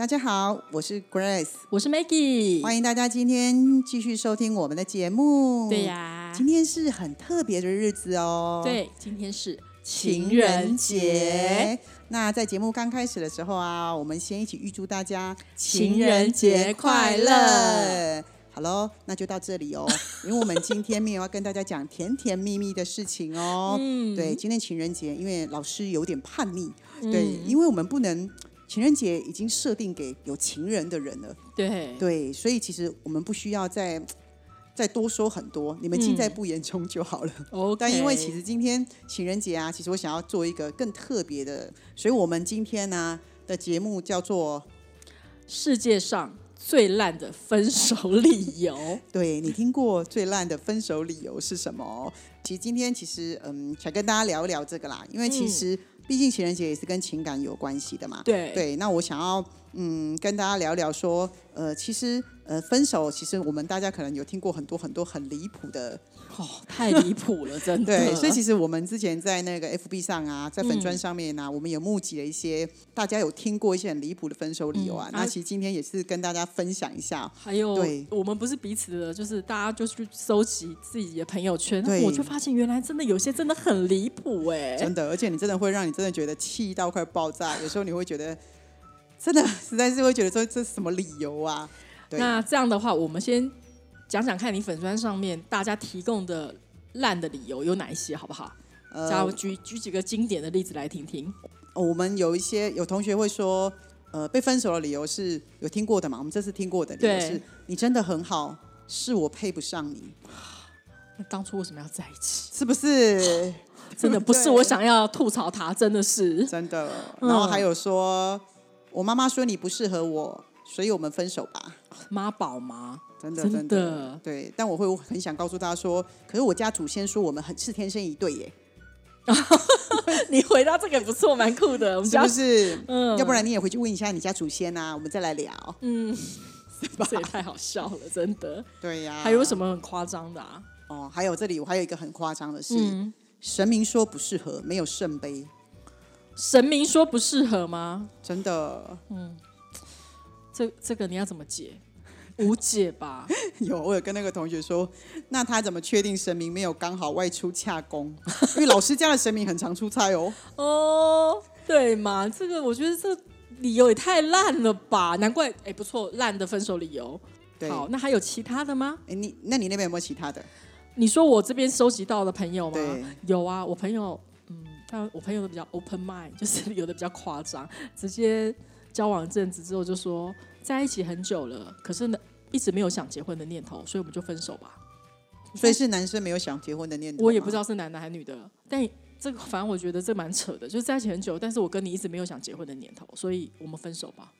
大家好，我是 Grace，我是 Maggie，欢迎大家今天继续收听我们的节目。对呀，今天是很特别的日子哦。对，今天是情人节。那在节目刚开始的时候啊，我们先一起预祝大家情人节快乐。好喽，那就到这里哦，因为我们今天没有要跟大家讲甜甜蜜蜜的事情哦。嗯，对，今天情人节，因为老师有点叛逆，对，因为我们不能。情人节已经设定给有情人的人了，对对，所以其实我们不需要再再多说很多，你们尽在不言中就好了。哦，但因为其实今天情人节啊，其实我想要做一个更特别的，所以我们今天呢的节目叫做世界上最烂的分手理由。对你听过最烂的分手理由是什么？其实今天其实嗯，想跟大家聊一聊这个啦，因为其实。毕竟情人节也是跟情感有关系的嘛。对对，那我想要嗯跟大家聊聊说，呃，其实呃分手，其实我们大家可能有听过很多很多很离谱的。哦，太离谱了，真的。对，所以其实我们之前在那个 FB 上啊，在粉砖上面呢，我们也募集了一些大家有听过一些很离谱的分手理由啊。那其实今天也是跟大家分享一下。还有，对，我们不是彼此的，就是大家就去收集自己的朋友圈，我就发现原来真的有些真的很离谱哎，真的，而且你真的会让你真的觉得气到快爆炸。有时候你会觉得，真的实在是会觉得说这是什么理由啊？那这样的话，我们先。讲讲看你粉砖上面大家提供的烂的理由有哪一些，好不好？呃，举举几个经典的例子来听听。我们有一些有同学会说，呃，被分手的理由是有听过的嘛？我们这次听过的理由是你真的很好，是我配不上你。那当初为什么要在一起？是不是？真的不是我想要吐槽他，真的是真的。然后还有说，我妈妈说你不适合我，所以我们分手吧。妈宝吗？真的真的对，但我会很想告诉他说，可是我家祖先说我们很是天生一对耶。你回答这个不错，蛮酷的，是不是？嗯，要不然你也回去问一下你家祖先啊，我们再来聊。嗯，这也太好笑了，真的。对呀，还有什么很夸张的啊？哦，还有这里我还有一个很夸张的是，神明说不适合，没有圣杯。神明说不适合吗？真的。嗯，这这个你要怎么解？无解吧？有，我有跟那个同学说，那他怎么确定神明没有刚好外出洽公？因为老师家的神明很常出差哦。哦，对嘛？这个我觉得这理由也太烂了吧？难怪，哎，不错，烂的分手理由。好，那还有其他的吗？哎，你那你那边有没有其他的？你说我这边收集到的朋友吗？有啊，我朋友，嗯，他我朋友都比较 open mind，就是有的比较夸张，直接交往一阵子之后就说在一起很久了，可是呢。一直没有想结婚的念头，所以我们就分手吧。所以是男生没有想结婚的念头。我也不知道是男的还是女的，但这个反正我觉得这蛮扯的，就是在一起很久，但是我跟你一直没有想结婚的念头，所以我们分手吧。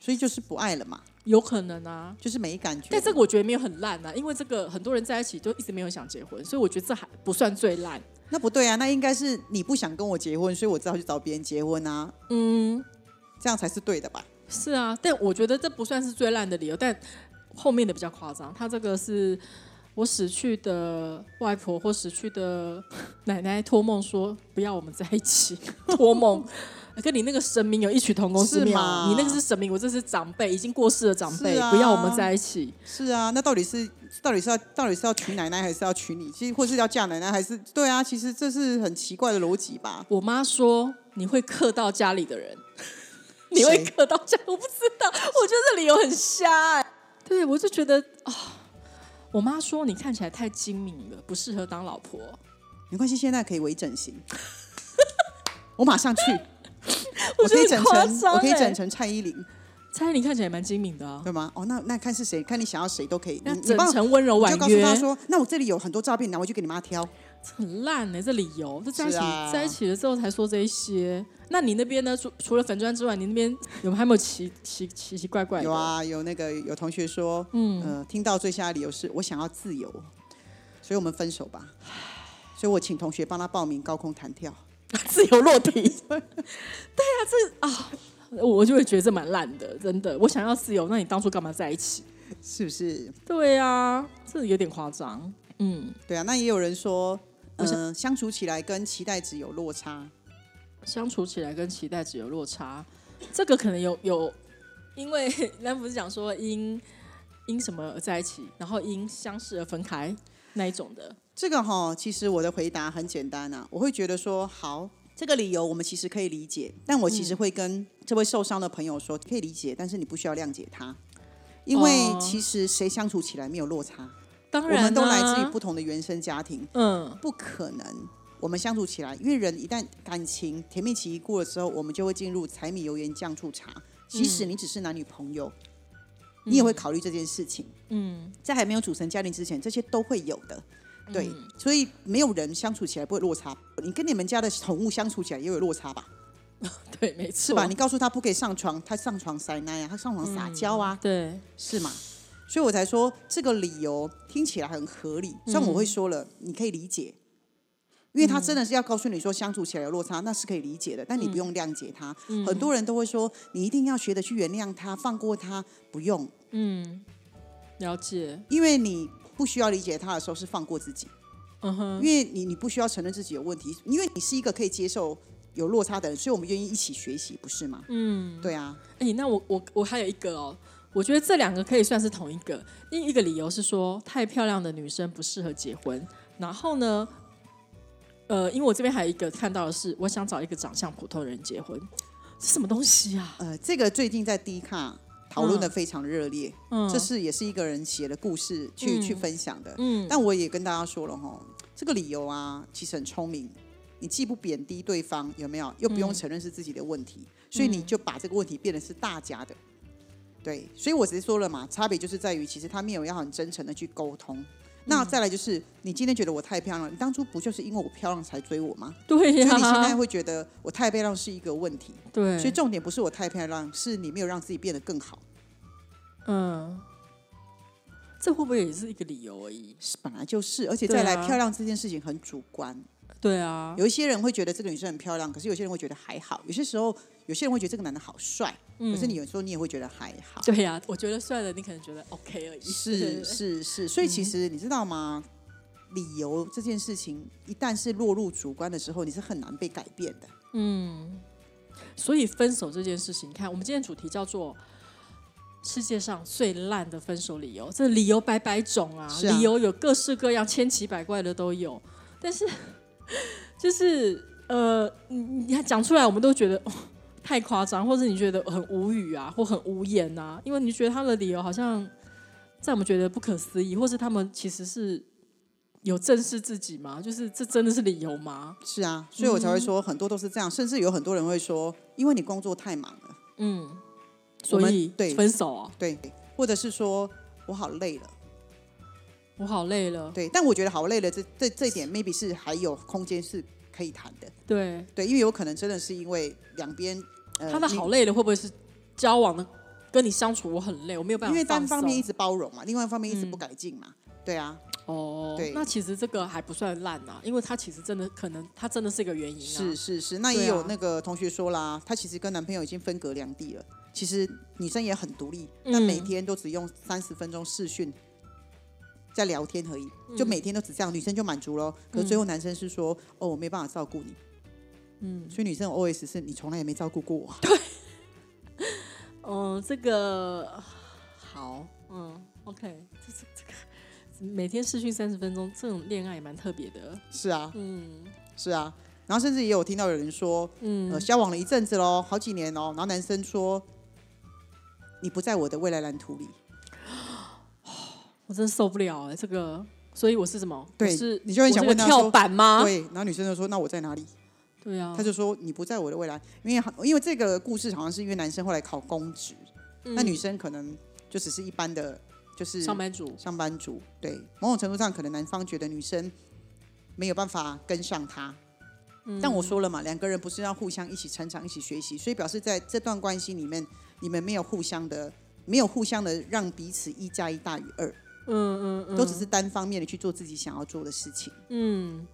所以就是不爱了嘛？有可能啊，就是没感觉。但这个我觉得没有很烂啊，因为这个很多人在一起都一直没有想结婚，所以我觉得这还不算最烂。那不对啊，那应该是你不想跟我结婚，所以我只好去找别人结婚啊。嗯，这样才是对的吧？是啊，但我觉得这不算是最烂的理由，但。后面的比较夸张，他这个是我死去的外婆或死去的奶奶托梦说不要我们在一起，托梦跟你那个神明有异曲同工之妙。你那个是神明，我这是长辈，已经过世的长辈，不要我们在一起。是啊，那到底是到底是要到底是要娶奶奶还是要娶你？其实或是要嫁奶奶还是对啊？其实这是很奇怪的逻辑吧？我妈说你会克到家里的人，你会克到家，我不知道，我觉得这理由很瞎哎。对，我就觉得啊，我妈说你看起来太精明了，不适合当老婆。没关系，现在可以微整形，我马上去。我可以整成，我可以整成蔡依林。蔡依林看起来蛮精明的，对吗？哦，那那看是谁，看你想要谁都可以。你整成温柔婉约，就告诉他说，那我这里有很多照片，拿回去给你妈挑。很烂呢、这理由，这在一起、啊在一起了之后才说这一些。那你那边呢？除除了粉砖之外，你那边有还没有奇奇奇奇怪怪的？有，啊，有那个有同学说，嗯，呃，听到最下的理由是我想要自由，所以我们分手吧。所以我请同学帮他报名高空弹跳。自由落体。对啊，这啊，我就会觉得这蛮烂的，真的。我想要自由，那你当初干嘛在一起？是不是？对啊，这有点夸张。嗯，对啊，那也有人说，我嗯、相处起来跟期待值有落差。相处起来跟期待值有落差，这个可能有有，因为 那不是讲说因因什么而在一起，然后因相识而分开那一种的。这个哈，其实我的回答很简单啊，我会觉得说，好，这个理由我们其实可以理解，但我其实会跟这位受伤的朋友说，可以理解，但是你不需要谅解他，因为哦其实谁相处起来没有落差，我当然、啊，们都来自于不同的原生家庭，嗯不可能。我们相处起来，因为人一旦感情甜蜜期一过了之后，我们就会进入柴米油盐酱醋茶。即使你只是男女朋友，你也会考虑这件事情。嗯，在还没有组成家庭之前，这些都会有的。对，嗯所以没有人相处起来不会落差。你跟你们家的宠物相处起来也有落差吧？对，没错，是吧？你告诉他不可以上床，他上床塞奶啊，他上床撒娇啊，对，是吗？所以我才说这个理由听起来很合理。虽然我会说了，你可以理解，因为他真的是要告诉你说相处起来有落差，那是可以理解的，但你不用谅解他。很多人都会说，你一定要学着去原谅他，放过他，不用，嗯，了解，因为你不需要理解他的时候是放过自己。嗯哼，因为你你不需要承认自己有问题，因为你是一个可以接受有落差的人，所以我们愿意一起学习，不是吗？嗯，对啊，哎、那我我我还有一个哦，我觉得这两个可以算是同一个。另一个理由是说，太漂亮的女生不适合结婚。然后呢，呃，因为我这边还有一个看到的是，我想找一个长相普通的人结婚，这什么东西啊？呃，这个最近在 D 卡讨论的非常热烈，嗯，这是也是一个人写的故事去、嗯去分享的。嗯但我也跟大家说了哈，这个理由啊，其实很聪明。你既不贬低对方，有没有？又不用承认是自己的问题，所以你就把这个问题变得是大家的。对，所以我直接说了嘛，差别就是在于，其实他没有要很真诚的去沟通。那再来就是，你今天觉得我太漂亮，你当初不就是因为我漂亮才追我吗？对所以、你现在会觉得我太漂亮是一个问题，对，所以重点不是我太漂亮，是你没有让自己变得更好。嗯，这会不会也是一个理由而已？是本来就是，而且再来啊漂亮这件事情很主观，对啊，有一些人会觉得这个女生很漂亮，可是有些人会觉得还好。有些时候，有些人会觉得这个男的好帅，可是你有时候你也会觉得还好。对呀、我觉得帅的你可能觉得 OK 而已。是是是，所以其实你知道吗？理由这件事情，一旦是落入主观的时候，你是很难被改变的。嗯，所以分手这件事情，你看我们今天主题叫做世界上最烂的分手理由，这理由百百种啊，啊理由有各式各样、千奇百怪的都有。但是 就是呃，你你还讲出来，我们都觉得、哦、太夸张，或者你觉得很无语啊，或很无言啊，因为你觉得他的理由好像在我们觉得不可思议，或是他们其实是有正视自己吗？就是这真的是理由吗？是啊，所以我才会说很多都是这样，甚至有很多人会说，因为你工作太忙了，嗯，所以对分手啊。对，或者是说我好累了，我好累了。对。但我觉得好累了，这这这一点 maybe 是还有空间是可以谈的，对，对，因为有可能真的是因为两边他的好累的，会不会是交往的跟你相处我很累，我没有办法因为单方面一？直包容嘛，另外一方面一直嗯不改进嘛，对啊，哦，对那其实这个还不算烂啊，因为他其实真的可能他真的是一个原因啊。是是是，那也有那个同学说啦，她其实跟男朋友已经分隔两地了。其实女生也很独立，但每嗯天都只用三十分钟视讯在聊天而已，嗯就每天都只这样，女生就满足了。可是最后男生是说，哦，我没办法照顾你，嗯所以女生的 OS 是你从来也没照顾过我。对嗯，这个好，嗯，OK，这是这个每天试训三十分钟，这种恋爱也蛮特别的。是啊，嗯是啊。然后甚至也有听到有人说，嗯呃，交往了一阵子喽，好几年喽，然后男生说，你不在我的未来蓝图里。我真受不了哎、这个，所以我是什么？对是你就很想问他说板吗？对，然后女生就说，那我在哪里？对啊，他就说你不在我的未来，因为因为这个故事好像是因为男生后来考公职，那、女生可能就只是一般的，就是嗯上班族，上班族。对，某种程度上可能男方觉得女生没有办法跟上他。但我说了嘛，两个人不是要互相一起成长、一起学习，所以表示在这段关系里面，你们没有互相的，没有互相的让彼此一加一大于二。嗯嗯嗯，都只是单方面的去做自己想要做的事情。嗯，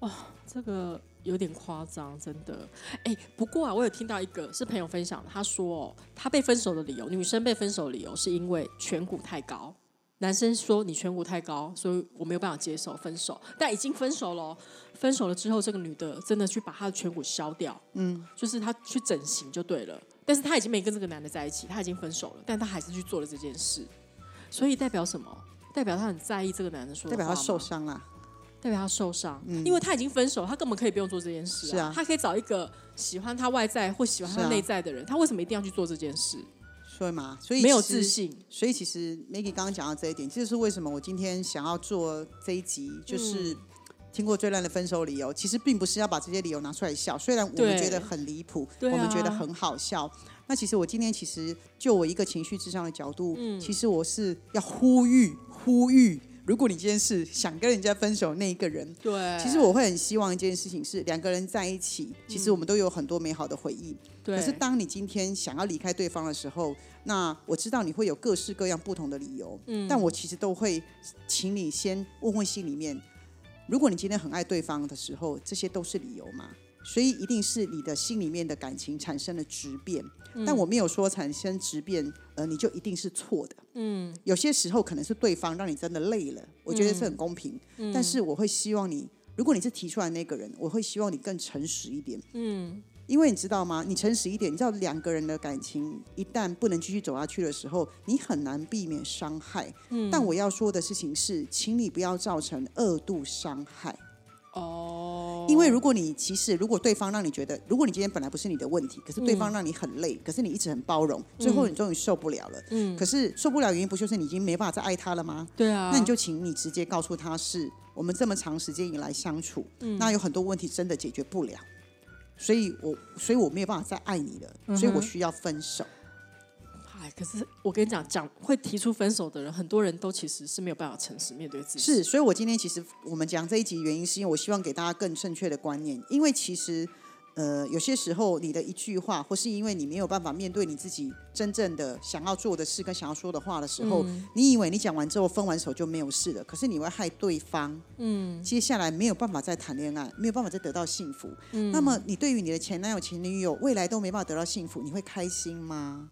哇，这个有点夸张，真的。哎，不过啊，我有听到一个是朋友分享的，他说他被分手的理由，女生被分手理由是因为颧骨太高。男生说你颧骨太高，所以我没有办法接受分手。但已经分手了，分手了之后，这个女的真的去把她的颧骨削掉，嗯，就是她去整形就对了。但是她已经没跟这个男的在一起，她已经分手了，但她还是去做了这件事。所以代表什么？代表她很在意这个男的说，代表她受伤了，代表他受伤，因为他已经分手，他根本可以不用做这件事。是啊，他可以找一个喜欢他外在或喜欢他内在的人，他为什么一定要去做这件事？所以嘛，所以没有自信。所以其实 Maggie 刚刚讲到这一点，这就是为什么我今天想要做这一集，就是听过最烂的分手理由。其实并不是要把这些理由拿出来笑，虽然我们觉得很离谱，我们觉得很好笑。那其实我今天其实就我一个情绪智商的角度，其实我是要呼吁呼吁。如果你今天是想跟人家分手那一个人，对，其实我会很希望一件事情是两个人在一起，其实我们都有很多美好的回忆。对。可是当你今天想要离开对方的时候，那我知道你会有各式各样不同的理由，嗯，但我其实都会请你先问问心里面，如果你今天很爱对方的时候，这些都是理由吗？所以一定是你的心里面的感情产生了质变，但我没有说产生质变，呃，你就一定是错的。嗯，有些时候可能是对方让你真的累了，我觉得是很公平。但是我会希望你，如果你是提出来那个人，我会希望你更诚实一点。嗯，因为你知道吗？你诚实一点，你知道两个人的感情一旦不能继续走下去的时候，你很难避免伤害。嗯，但我要说的事情是，请你不要造成二度伤害。哦，因为如果你其实如果对方让你觉得，如果你今天本来不是你的问题，可是对方让你很累，可是你一直很包容，最后你终于受不了了。嗯，可是受不了原因不就是你已经没办法再爱他了吗？对啊，那你就请你直接告诉他是我们这么长时间以来相处，那有很多问题真的解决不了，所以我所以我没有办法再爱你了，所以我需要分手。可是我跟你讲，讲会提出分手的人，很多人都其实是没有办法诚实面对自己。是，所以我今天其实我们讲这一集原因，是因为我希望给大家更正确的观念。因为其实，呃，有些时候你的一句话，或是因为你没有办法面对你自己真正的想要做的事跟想要说的话的时候，你以为你讲完之后分完手就没有事了，可是你会害对方。嗯，接下来没有办法再谈恋爱，没有办法再得到幸福。嗯，那么你对于你的前男友、前女友未来都没办法得到幸福，你会开心吗？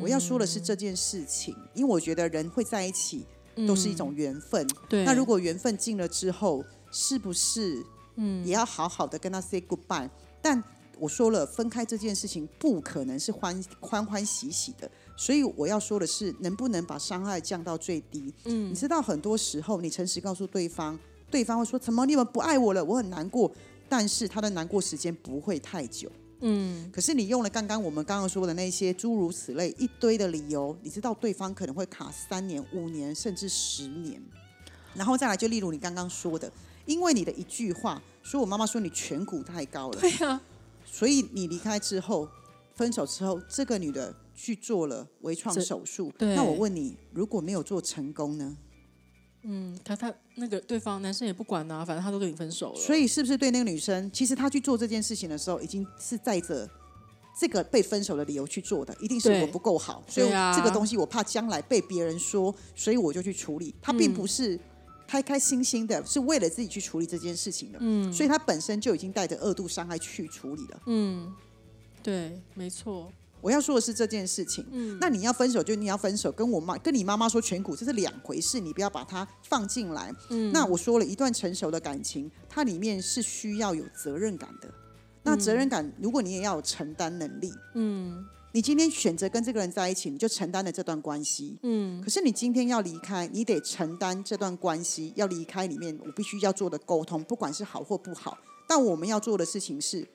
我要说的是这件事情，因为我觉得人会在一起都是一种缘分。对，那如果缘分尽了之后，是不是嗯也要好好的跟他 say goodbye？但我说了，分开这件事情不可能是欢欢欢喜喜的，所以我要说的是，能不能把伤害降到最低？嗯，你知道很多时候，你诚实告诉对方，对方会说：“怎么你们不爱我了？我很难过。”但是他的难过时间不会太久。嗯，可是你用了刚刚我们刚刚说的那些诸如此类一堆的理由，你知道对方可能会卡三年、五年甚至十年，然后再来就例如你刚刚说的，因为你的一句话，说我妈妈说你颧骨太高了，对呀，所以你离开之后，分手之后，这个女的去做了微创手术，那我问你，如果没有做成功呢？嗯，他他那个对方男生也不管呐，反正他都跟你分手了。所以是不是对那个女生，其实他去做这件事情的时候，已经是带着这个被分手的理由去做的，一定是我不够好，所以这个东西我怕将来被别人说，所以我就去处理。他并不是开开心心的，是为了自己去处理这件事情的。嗯，所以他本身就已经带着恶度伤害去处理了。嗯，对，没错。我要说的是这件事情，嗯，那你要分手就你要分手，跟我妈跟你妈妈说颧骨这是两回事，你不要把它放进来。嗯，那我说了一段成熟的感情，它里面是需要有责任感的。那责任感，如果你也要有承担能力，嗯，你今天选择跟这个人在一起，你就承担了这段关系，嗯，可是你今天要离开，你得承担这段关系要离开里面，我必须要做的沟通，不管是好或不好，但我们要做的事情是。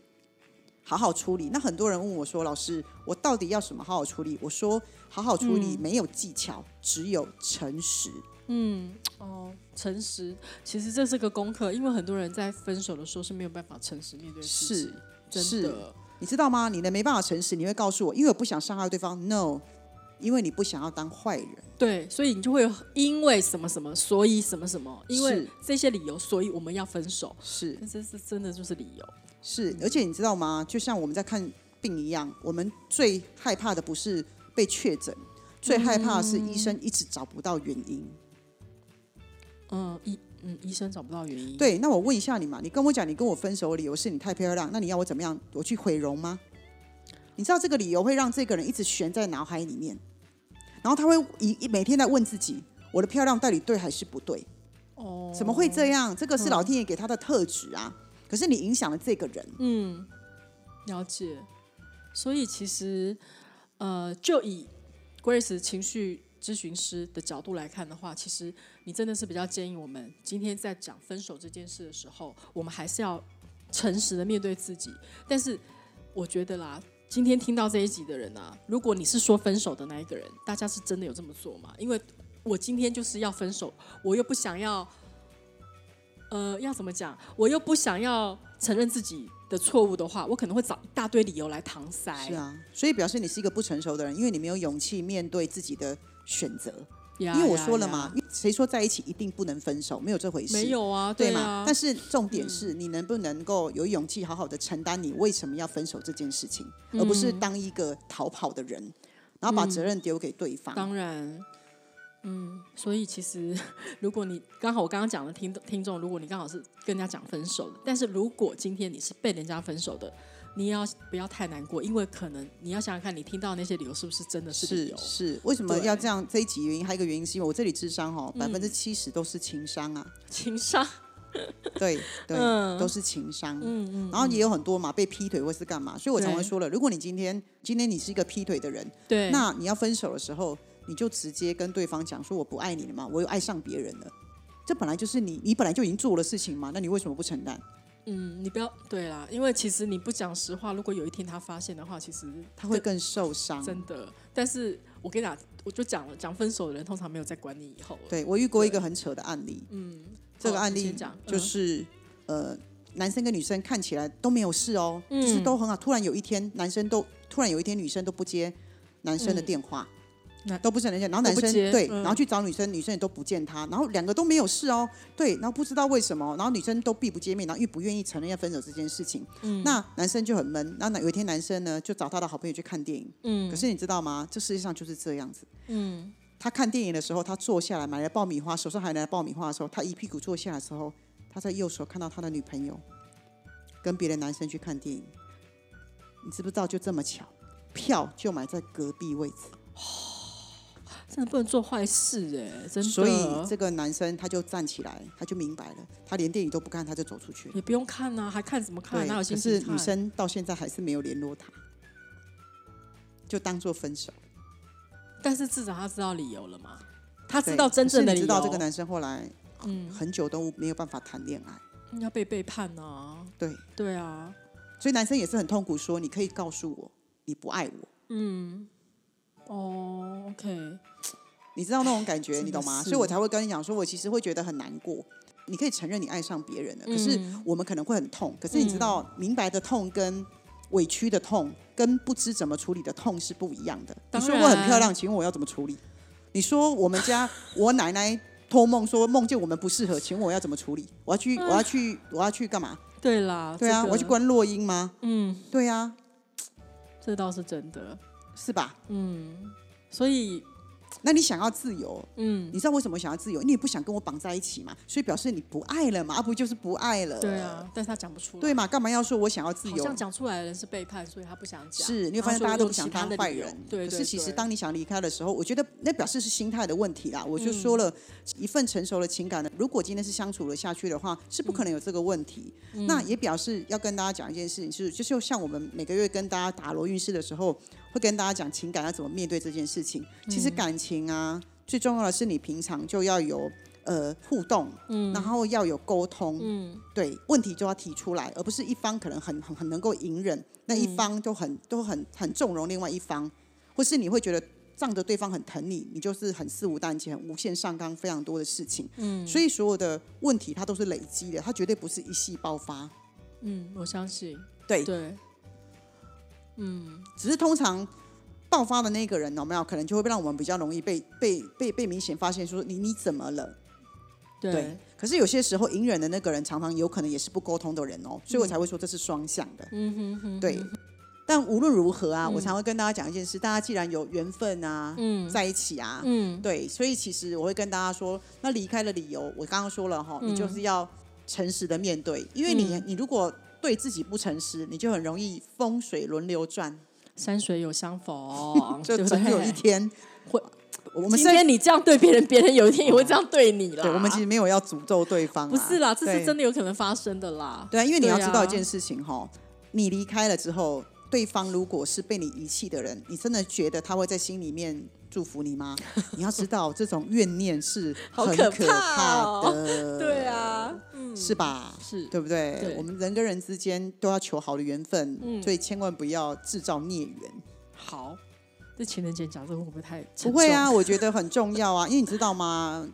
好好处理。那很多人问我说：“老师，我到底要什么好好处理？”我说：“好好处理没有技巧，只有诚实。”嗯，哦，诚实，其实这是个功课，因为很多人在分手的时候是没有办法诚实面对事情。是，真的，你知道吗？你的没办法诚实，你会告诉我，因为我不想伤害对方。No，因为你不想要当坏人。对，所以你就会有因为什么什么，所以什么什么，因为这些理由，所以我们要分手。是但这是真的就是理由。是，而且你知道吗？就像我们在看病一样，我们最害怕的不是被确诊，最害怕的是医生一直找不到原因。嗯，医嗯医生找不到原因。对，那我问一下你嘛，你跟我讲你跟我分手的理由是你太漂亮，那你要我怎么样？我去毁容吗？你知道这个理由会让这个人一直悬在脑海里面，然后他会一一每天在问自己：我的漂亮到底对还是不对？哦，怎么会这样？这个是老天爷给他的特质啊！可是你影响了这个人，嗯，了解。所以其实，呃，就以 Grace 情绪咨询师的角度来看的话，其实你真的是比较建议我们今天在讲分手这件事的时候，我们还是要诚实的面对自己。但是我觉得啦，今天听到这一集的人啊，如果你是说分手的那一个人，大家是真的有这么做吗？因为我今天就是要分手，我又不想要。呃，要怎么讲？我又不想要承认自己的错误的话，我可能会找一大堆理由来搪塞。是啊，所以表示你是一个不成熟的人，因为你没有勇气面对自己的选择。呀，因为我说了嘛，谁说在一起一定不能分手？没有这回事。没有啊，对嘛？啊，但是重点是你能不能够有勇气好好的承担你为什么要分手这件事情，而不是当一个逃跑的人，然后把责任丢给对方。当然，嗯，所以其实 如果你刚好我刚刚讲的听听众，如果你刚好是跟人家讲分手的，但是如果今天你是被人家分手的，你也要不要太难过，因为可能你要想想看，你听到那些理由是不是真的是理是由？是，为什么要这样？这一集原因还有一个原因是因为我这里智商哦，百分之七十都是情商啊，情商，对对，嗯都是情商。嗯嗯，然后也有很多嘛，被劈腿或是干嘛，所以我常会说了，如果你今天今天你是一个劈腿的人，对，那你要分手的时候，你就直接跟对方讲说我不爱你了嘛，我又爱上别人了。这本来就是你，你本来就已经做了事情嘛，那你为什么不承担？嗯，你不要对啦，因为其实你不讲实话，如果有一天他发现的话，其实他会更受伤。真的。但是我跟你讲，我就讲了，讲分手的人通常没有再管你以后了。对我遇过一个很扯的案例，嗯，这个案例就嗯是、呃，男生跟女生看起来都没有事哦，嗯就是都很好。突然有一天，男生都突然有一天女生都不接男生的电话。都不是人家，然后男生对，嗯然后去找女生，女生也都不见他，然后两个都没有事哦，对，然后不知道为什么，然后女生都避不见面，然后又不愿意承认要分手这件事情，嗯那男生就很闷，然后有一天男生呢就找他的好朋友去看电影，嗯可是你知道吗？这世界上就是这样子，嗯，他看电影的时候，他坐下来买了爆米花，手上还拿了爆米花的时候，他一屁股坐下来的时候，他在右手看到他的女朋友跟别的男生去看电影。你知不知道？就这么巧，票就买在隔壁位置，真的不能做坏事哎、真的。所以这个男生他就站起来，他就明白了，他连电影都不看，他就走出去了。也不用看啊、还看什么看？对，哪有可心情看？是女生到现在还是没有联络他，就当做分手。但是至少他知道理由了嘛？他知道真正的理由。你知道这个男生后来嗯，很久都没有办法谈恋爱，要被背叛啊。对，对啊，所以男生也是很痛苦，说你可以告诉我你不爱我，嗯，哦，OK，你知道那种感觉，你懂吗？所以我才会跟你讲说，我其实会觉得很难过。你可以承认你爱上别人了，可是嗯我们可能会很痛。可是你知道，明白的痛跟委屈的痛，跟不知怎么处理的痛是不一样的。你当说我很漂亮，请问我要怎么处理？你说我们家我奶奶托梦说梦见我们不适合，请问我要怎么处理？我要去，我要去，我要去干嘛？对啦，对啊，这个我要去关落音吗？嗯，对啊，这倒是真的。是吧？嗯，所以，那你想要自由，嗯，你知道为什么想要自由？你不想跟我绑在一起嘛，所以表示你不爱了嘛，啊不就是不爱了？对啊，但是他讲不出来。对嘛？干嘛要说我想要自由好像？讲出来的人是背叛，所以他不想讲。是，你会发现大家都不想当坏人。对对可是其实当你想离开的时候，我觉得那表示是心态的问题啦。我就说嗯了，一份成熟的情感呢，如果今天是相处了下去的话，是不可能有这个问题。嗯那也表示要跟大家讲一件事情，是就是像我们每个月跟大家打罗运势的时候，会跟大家讲情感要怎么面对这件事情。其嗯实感情啊，最重要的是你平常就要有呃互动，然后要有沟通，嗯，对，问题就要提出来，而不是一方可能很很很能够隐忍，那一方都很、都很很纵容另外一方，或是你会觉得仗着对方很疼你，你就是很肆无忌惮、很无限上纲非常多的事情。嗯，所以所有的问题它都是累积的，它绝对不是一夕爆发。嗯，我相信。对，对，嗯，只是通常爆发的那个人有没有可能就会让我们比较容易被被被被明显发现说你你怎么了？对，可是有些时候隐忍的那个人常常有可能也是不沟通的人哦，所以我才会说这是双向的。嗯哼哼，对，但无论如何啊，我常会跟大家讲一件事：大家既然有缘分啊，嗯。在一起啊，嗯，对，所以其实我会跟大家说，那离开的理由，我刚刚说了哈，你就是要诚实的面对，因为你、嗯。你如果对自己不诚实，你就很容易风水轮流转，山水有相逢，就总有一？天会。我们今天你这样对别人，别人有一天也会这样对你啦。对，我们其实没有要诅咒对方、啊，不是啦，这是真的有可能发生的啦。对啊，因为你要知道一件事情哈，你离开了之后，对方如果是被你遗弃的人，你真的觉得他会在心里面祝福你吗？你要知道，这种怨念是很可可怕的。对啊，嗯，是吧？是对不对？对我们人跟人之间都要求好的缘分，嗯所以千万不要制造孽缘。好。这情人节讲这个会不会太不会啊，我觉得很重要啊，因为你知道吗？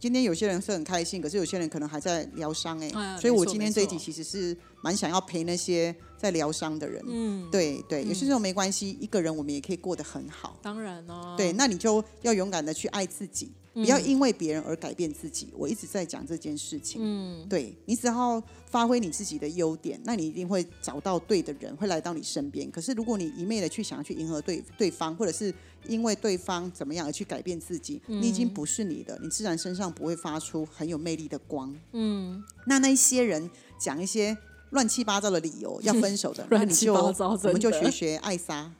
今天有些人是很开心，可是有些人可能还在疗伤哎、哎所以我今天这一集其实是蛮想要陪那些在疗伤的人。嗯，对对，有些时候没关系，一个人我们也可以过得很好。当然哦。对，那你就要勇敢的去爱自己，不要因为别人而改变自己。我一直在讲这件事情。嗯，对你只要发挥你自己的优点，那你一定会找到对的人会来到你身边。可是如果你一昧的去想要去迎合对对方，或者是因为对方怎么样而去改变自己，你已经不是你的，你自然身上不会发出很有魅力的光。嗯，那那一些人讲一些乱七八糟的理由要分手的，那乱你就七八糟我们就学学艾莎。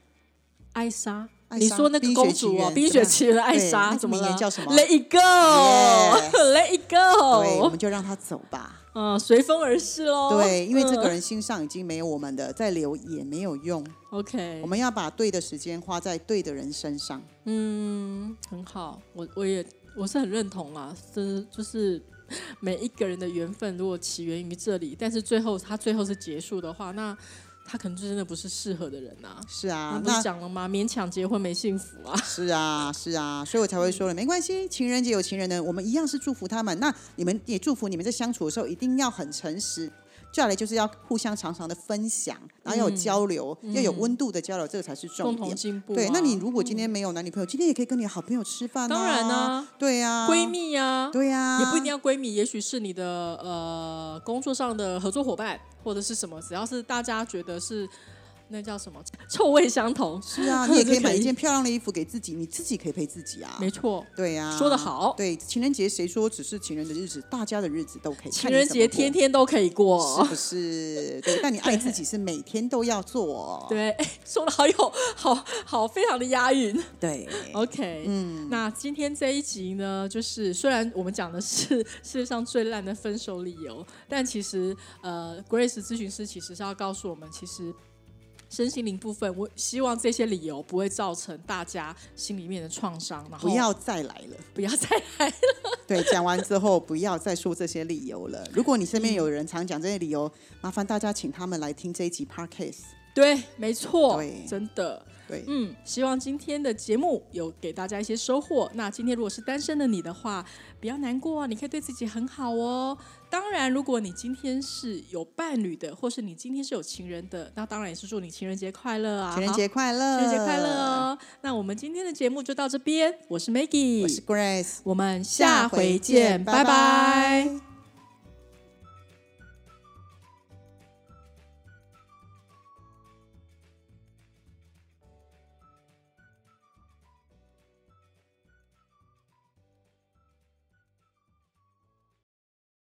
艾莎，你说那个冰雪奇公主哦，缘冰雪奇缘的艾莎怎么了？名言叫什么 Let it go，Let it go 对，我们就让他走吧。嗯，随风而逝喽。对，因为这个嗯人心上已经没有我们的，再留也没有用。OK，我们要把对的时间花在对的人身上。嗯，很好，我我也我是很认同啦，是就是每一个人的缘分，如果起源于这里，但是最后他最后是结束的话，那他可能就真的不是适合的人呐、那是啊，不是那讲了吗？勉强结婚没幸福啊。是啊，是啊，所以我才会说了，没关系，情人节有情人的，我们一样是祝福他们。那你们也祝福你们在相处的时候一定要很诚实。接下来就是要互相常常的分享，然后要有交流，要有温度的交流，这个才是重共同点。进步、啊。对，那你如果今天没有男女朋友，今天也可以跟你好朋友吃饭、啊。当然呢、对呀、闺，蜜呀、对呀、也不一定要闺蜜，也许是你的呃工作上的合作伙伴，或者是什么，只要是大家觉得是那叫什么臭味相同，是啊，你也可以买一件 漂亮的衣服给自己，你自己可以陪自己啊。没错。对呀、说得好对，情人节谁说只是情人的日子？大家的日子都可以。情人节天天天都可以过是，不是？对，但你爱自己是每天都要做。对，哎说的好有好好，非常的押韵。对 OK，嗯，那今天这一集呢，就是虽然我们讲的是世界上最烂的分手理由，但其实呃，Grace 咨询师其实是要告诉我们，其实身心灵部分，我希望这些理由不会造成大家心里面的创伤，然后不要再来了。不要再来了。对，讲完之后不要再说这些理由了。如果你身边有人常讲这些理由，麻烦大家请他们来听这一集 Podcast。对，没错，真的。对，嗯，希望今天的节目有给大家一些收获。那今天如果是单身的你的话，不要难过，你可以对自己很好哦。当然，如果你今天是有伴侣的，或是你今天是有情人的，那当然也是祝你情人节快乐啊！情人节快乐！情人节快乐！哦！那我们今天的节目就到这边，我是 Maggie，我是 Grace，我们下回见，拜拜